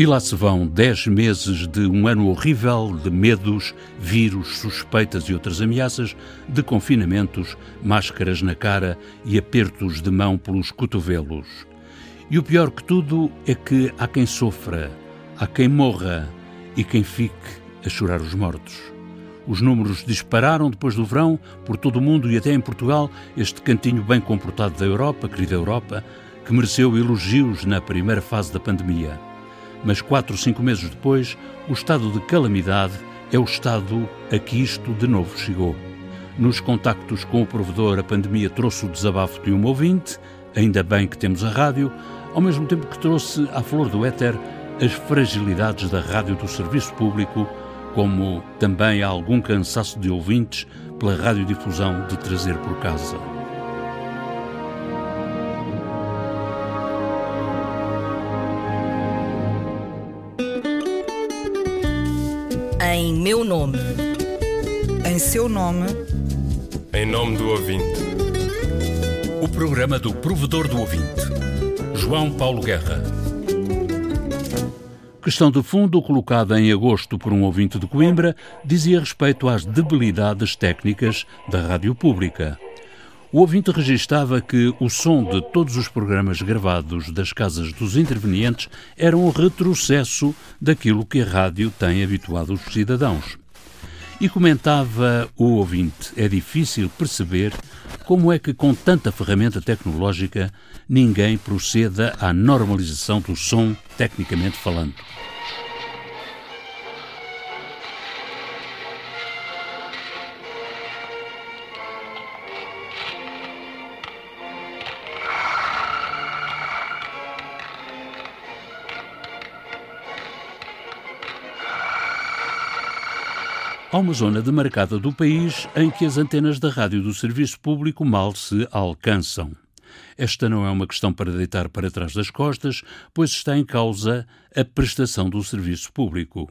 E lá se vão dez meses de um ano horrível de medos, vírus, suspeitas e outras ameaças, de confinamentos, máscaras na cara e apertos de mão pelos cotovelos. E o pior que tudo é que há quem sofra, há quem morra e quem fique a chorar os mortos. Os números dispararam depois do verão por todo o mundo e até em Portugal, este cantinho bem comportado da Europa, querida Europa, que mereceu elogios na primeira fase da pandemia. Mas quatro ou cinco meses depois, o estado de calamidade é o estado a que isto de novo chegou. Nos contactos com o provedor, a pandemia trouxe o desabafo de um ouvinte, ainda bem que temos a rádio, ao mesmo tempo que trouxe à flor do éter as fragilidades da rádio do serviço público, como também há algum cansaço de ouvintes pela radiodifusão de trazer por casa. Em meu nome. Em seu nome. Em nome do ouvinte. O programa do provedor do ouvinte. João Paulo Guerra. Questão de fundo colocada em agosto por um ouvinte de Coimbra dizia respeito às debilidades técnicas da rádio pública. O ouvinte registava que o som de todos os programas gravados das casas dos intervenientes era um retrocesso daquilo que a rádio tem habituado os cidadãos. E comentava o ouvinte: é difícil perceber como é que, com tanta ferramenta tecnológica, ninguém proceda à normalização do som, tecnicamente falando. Uma zona demarcada do país em que as antenas da rádio do serviço público mal se alcançam. Esta não é uma questão para deitar para trás das costas, pois está em causa a prestação do serviço público.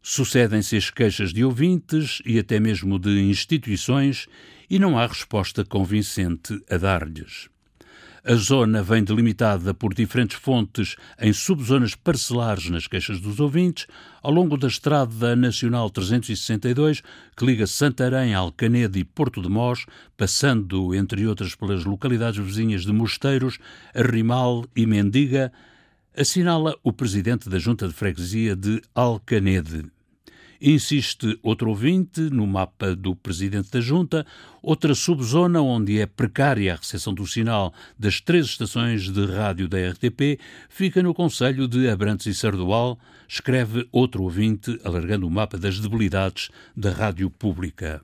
Sucedem-se as queixas de ouvintes e até mesmo de instituições e não há resposta convincente a dar-lhes. A zona vem delimitada por diferentes fontes em subzonas parcelares nas queixas dos ouvintes, ao longo da Estrada Nacional 362, que liga Santarém, Alcanede e Porto de Mós, passando, entre outras, pelas localidades vizinhas de Mosteiros, Arrimal e Mendiga, assinala o presidente da Junta de Freguesia de Alcanede. Insiste outro ouvinte no mapa do presidente da Junta, outra subzona onde é precária a recepção do sinal das três estações de rádio da RTP fica no Conselho de Abrantes e Sardual, escreve outro ouvinte, alargando o mapa das debilidades da rádio pública.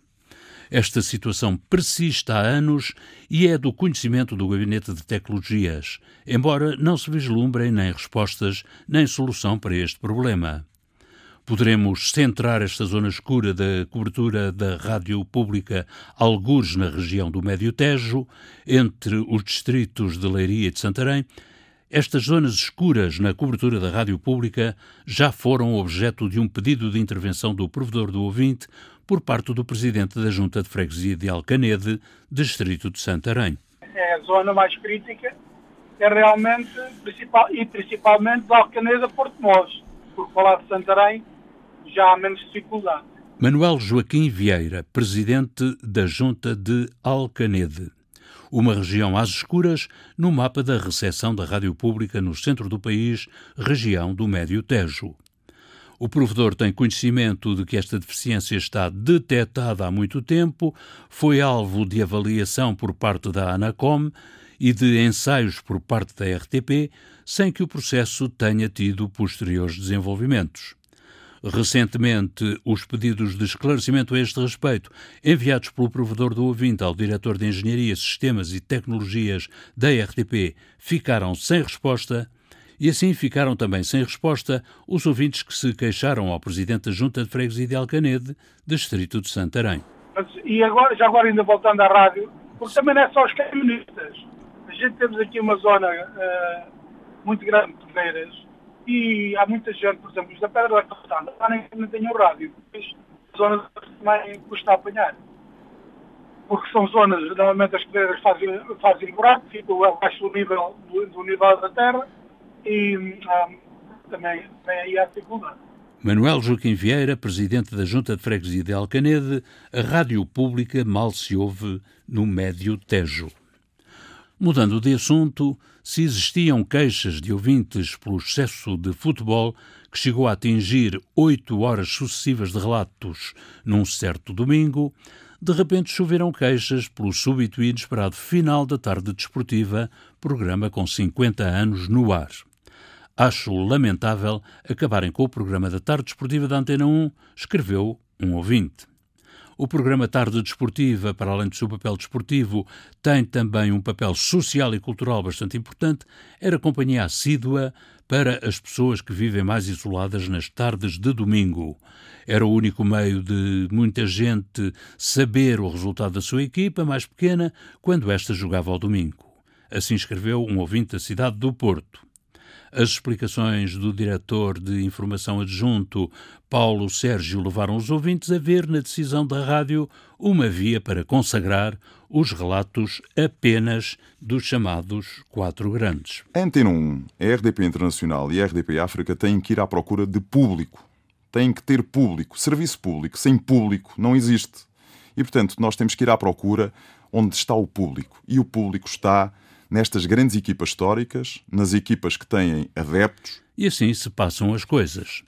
Esta situação persiste há anos e é do conhecimento do Gabinete de Tecnologias, embora não se vislumbrem nem respostas nem solução para este problema. Poderemos centrar esta zona escura da cobertura da rádio pública algures na região do Médio Tejo, entre os distritos de Leiria e de Santarém. Estas zonas escuras na cobertura da rádio pública já foram objeto de um pedido de intervenção do provedor do ouvinte por parte do presidente da Junta de Freguesia de Alcanede, distrito de Santarém. É a zona mais crítica, é realmente, principal, e principalmente de Alcanede a Porto Mós. Por falar de Santarém, já há menos dificuldade. Manuel Joaquim Vieira, presidente da Junta de Alcanede. Uma região às escuras no mapa da recepção da rádio pública no centro do país, região do Médio Tejo. O provedor tem conhecimento de que esta deficiência está detectada há muito tempo, foi alvo de avaliação por parte da ANACOM e de ensaios por parte da RTP, sem que o processo tenha tido posteriores desenvolvimentos. Recentemente, os pedidos de esclarecimento a este respeito, enviados pelo provedor do ouvinte ao diretor de Engenharia, Sistemas e Tecnologias da RTP, ficaram sem resposta. E assim ficaram também sem resposta os ouvintes que se queixaram ao presidente da Junta de Freguesia de Alcanede, distrito de Santarém. Mas, e agora, já agora ainda voltando à rádio, porque também não é só os camionistas. A gente temos aqui uma zona uh, muito grande de feiras e há muita gente, por exemplo, os da Pedra da Calçada, nem, nem têm o rádio. Zonas também custa apanhar. Porque são zonas, normalmente as pedreiras fazem, fazem buraco, ficam abaixo do nível, do, do nível da terra, e hum, também vem aí a dificuldade. Manuel Joaquim Vieira, presidente da Junta de Freguesia de Alcanede, a rádio pública mal se ouve no Médio Tejo. Mudando de assunto, se existiam queixas de ouvintes pelo excesso de futebol que chegou a atingir oito horas sucessivas de relatos num certo domingo, de repente choveram queixas pelo súbito e inesperado final da tarde desportiva, programa com 50 anos no ar. Acho lamentável acabarem com o programa da tarde desportiva da Antena 1, escreveu um ouvinte. O programa Tarde Desportiva, para além do seu papel desportivo, tem também um papel social e cultural bastante importante. Era companhia assídua para as pessoas que vivem mais isoladas nas tardes de domingo. Era o único meio de muita gente saber o resultado da sua equipa mais pequena quando esta jogava ao domingo. Assim escreveu um ouvinte da cidade do Porto. As explicações do diretor de informação adjunto, Paulo Sérgio, levaram os ouvintes a ver na decisão da rádio uma via para consagrar os relatos apenas dos chamados quatro grandes. Antena 1, a RDP Internacional e a RDP África têm que ir à procura de público. Têm que ter público, serviço público. Sem público não existe. E, portanto, nós temos que ir à procura onde está o público. E o público está nestas grandes equipas históricas, nas equipas que têm adeptos. E assim se passam as coisas.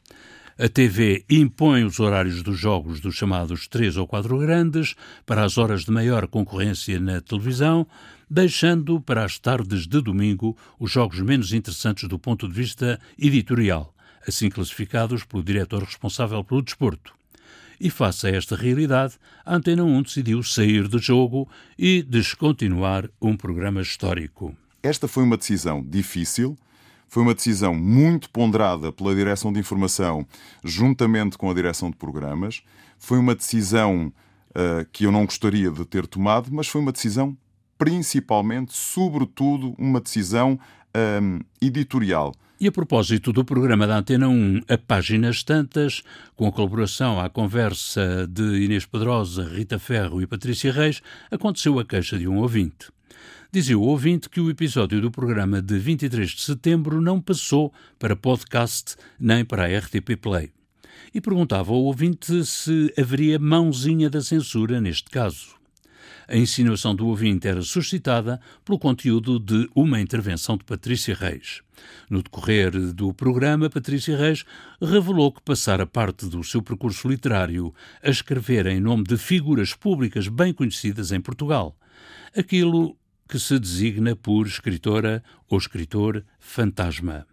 A TV impõe os horários dos jogos dos chamados três ou quatro grandes para as horas de maior concorrência na televisão, deixando para as tardes de domingo os jogos menos interessantes do ponto de vista editorial, assim classificados pelo diretor responsável pelo desporto. E face a esta realidade, a Antena 1 decidiu sair do jogo e descontinuar um programa histórico. Esta foi uma decisão difícil, foi uma decisão muito ponderada pela Direção de Informação, juntamente com a Direção de Programas. Foi uma decisão uh, que eu não gostaria de ter tomado, mas foi uma decisão, principalmente, sobretudo, uma decisão um, editorial. E a propósito do programa da Antena 1, a Páginas Tantas, com a colaboração à conversa de Inês Pedrosa, Rita Ferro e Patrícia Reis, aconteceu a queixa de um ouvinte. Dizia o ouvinte que o episódio do programa de 23 de setembro não passou para podcast nem para a RTP Play. E perguntava ao ouvinte se haveria mãozinha da censura neste caso. A insinuação do ouvinte era suscitada pelo conteúdo de uma intervenção de Patrícia Reis. No decorrer do programa, Patrícia Reis revelou que passara parte do seu percurso literário a escrever em nome de figuras públicas bem conhecidas em Portugal. Aquilo que se designa por escritora ou escritor fantasma.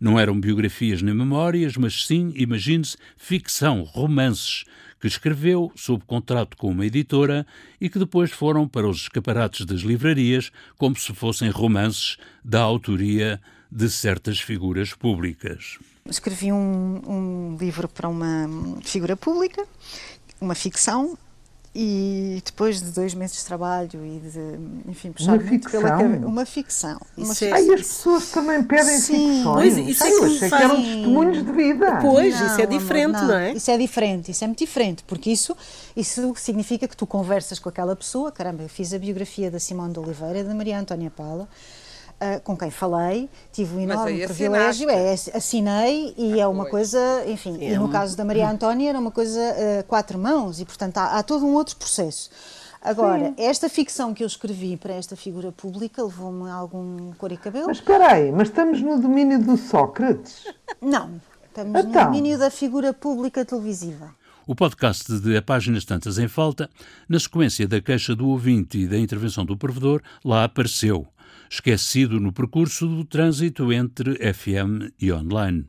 Não eram biografias nem memórias, mas sim, imagine-se, ficção, romances, que escreveu sob contrato com uma editora e que depois foram para os escaparates das livrarias como se fossem romances da autoria de certas figuras públicas. Escrevi um, um livro para uma figura pública, uma ficção, e depois de dois meses de trabalho e de, enfim, puxar uma muito ficção. pela cabeça. Uma ficção. Uma ficção. Ai, as pessoas também pedem Sim. ficções. Pois, isso Ai, é que eu achei que eram testemunhos de vida. Pois, não, isso é diferente, amor, não. não. é? Isso é diferente, isso é muito diferente, porque isso, isso significa que tu conversas com aquela pessoa. Caramba, eu fiz a biografia da Simone de Oliveira e da Maria Antónia Paula uh, com quem falei, tive um enorme privilégio, é, assinei e é uma pois. coisa, enfim, é e no um... caso da Maria Antónia era uma coisa uh, quatro mãos e, portanto, há, há todo um outro processo. Agora, Sim. esta ficção que eu escrevi para esta figura pública levou-me a algum cor e cabelo. Mas espera aí, mas estamos no domínio do Sócrates? Não, estamos então. no domínio da figura pública televisiva. O podcast de A Páginas Tantas em Falta, na sequência da queixa do ouvinte e da intervenção do provedor, lá apareceu esquecido no percurso do trânsito entre FM e online.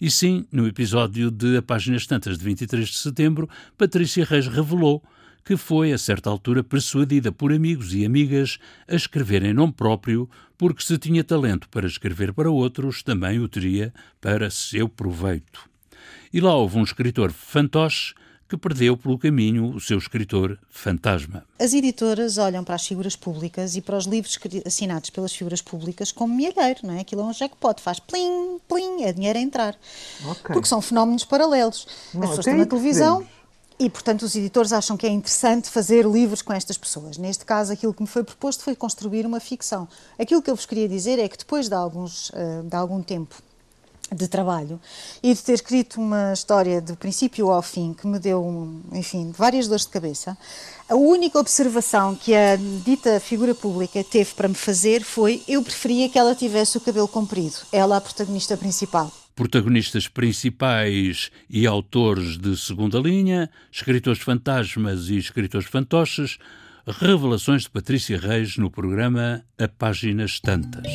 E sim, no episódio de A Páginas Tantas de 23 de setembro, Patrícia Reis revelou que foi, a certa altura, persuadida por amigos e amigas a escrever em nome próprio, porque se tinha talento para escrever para outros, também o teria para seu proveito. E lá houve um escritor fantoche que perdeu pelo caminho o seu escritor fantasma. As editoras olham para as figuras públicas e para os livros assinados pelas figuras públicas como milheiro, não é? Aquilo é um jackpot, faz plim, plim, é dinheiro a entrar. Okay. Porque são fenómenos paralelos. Não, As pessoas estão na televisão, e, portanto, os editores acham que é interessante fazer livros com estas pessoas. Neste caso, aquilo que me foi proposto foi construir uma ficção. Aquilo que eu vos queria dizer é que depois de, alguns, eh, de algum tempo de trabalho e de ter escrito uma história do princípio ao fim que me deu, enfim, várias dores de cabeça, a única observação que a dita figura pública teve para me fazer foi eu preferia que ela tivesse o cabelo comprido, ela a protagonista principal. Protagonistas principais e autores de segunda linha, escritores fantasmas e escritores fantoches, revelações de Patrícia Reis no programa A Páginas Tantas.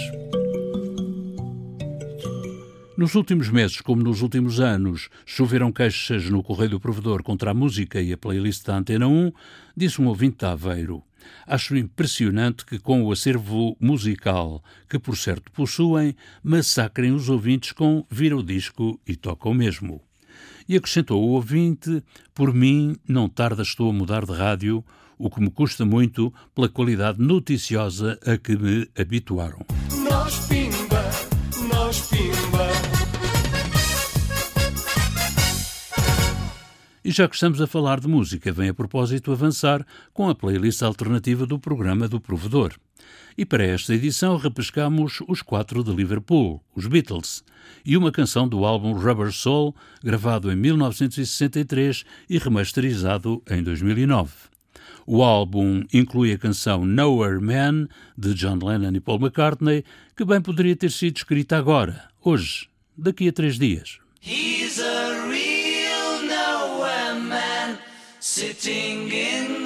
Nos últimos meses, como nos últimos anos, choveram queixas no Correio do Provedor contra a música e a playlist da Antena 1, disse um ouvinte de Aveiro. Acho impressionante que, com o acervo musical que por certo possuem, massacrem os ouvintes com vira o disco e tocam mesmo. E acrescentou o ouvinte: Por mim, não tarda estou a mudar de rádio, o que me custa muito pela qualidade noticiosa a que me habituaram. Nós E já que estamos a falar de música, vem a propósito avançar com a playlist alternativa do programa do Provedor. E para esta edição repescamos os quatro de Liverpool, os Beatles, e uma canção do álbum Rubber Soul, gravado em 1963 e remasterizado em 2009. O álbum inclui a canção Nowhere Man, de John Lennon e Paul McCartney, que bem poderia ter sido escrita agora, hoje, daqui a três dias. Sitting in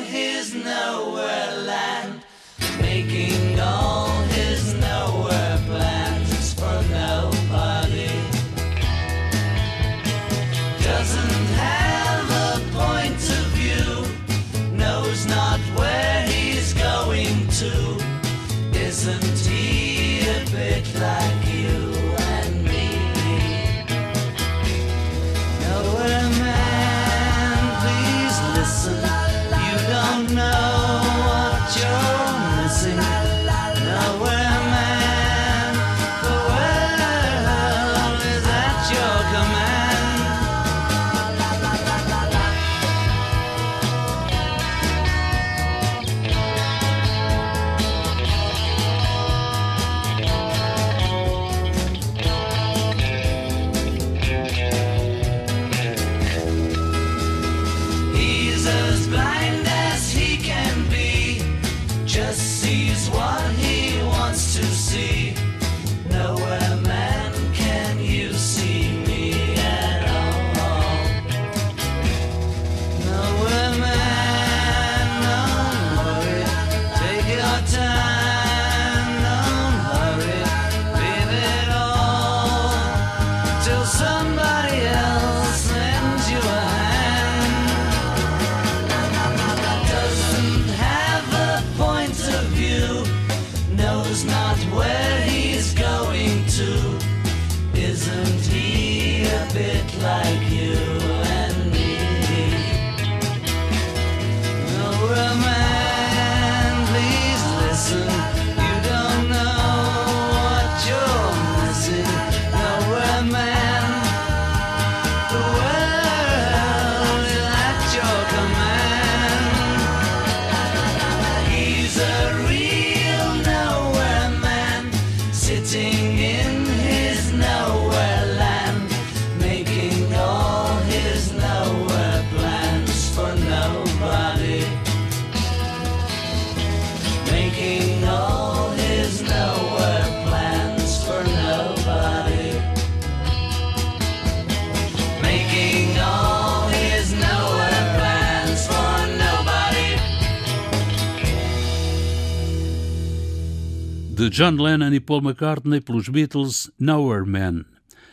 John Lennon e Paul McCartney pelos Beatles Nowhere Man.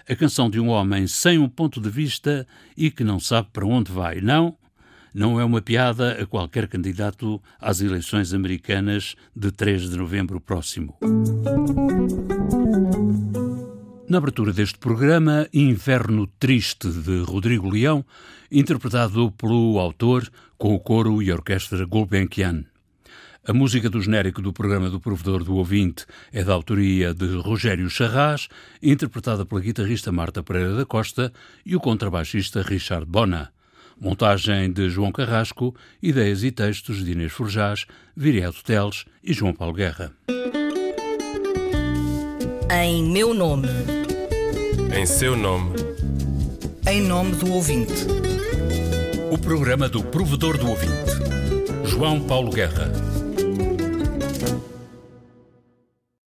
A canção de um homem sem um ponto de vista e que não sabe para onde vai. Não, não é uma piada a qualquer candidato às eleições americanas de 3 de novembro próximo. Na abertura deste programa, Inverno Triste de Rodrigo Leão, interpretado pelo autor com o coro e a orquestra Gulbenkian. A música do genérico do programa do Provedor do Ouvinte é da autoria de Rogério Charras, interpretada pela guitarrista Marta Pereira da Costa e o contrabaixista Richard Bona. Montagem de João Carrasco, ideias e textos de Inês Forjás, Viriato Teles e João Paulo Guerra. Em meu nome. Em seu nome. Em nome do ouvinte. O programa do provedor do ouvinte, João Paulo Guerra.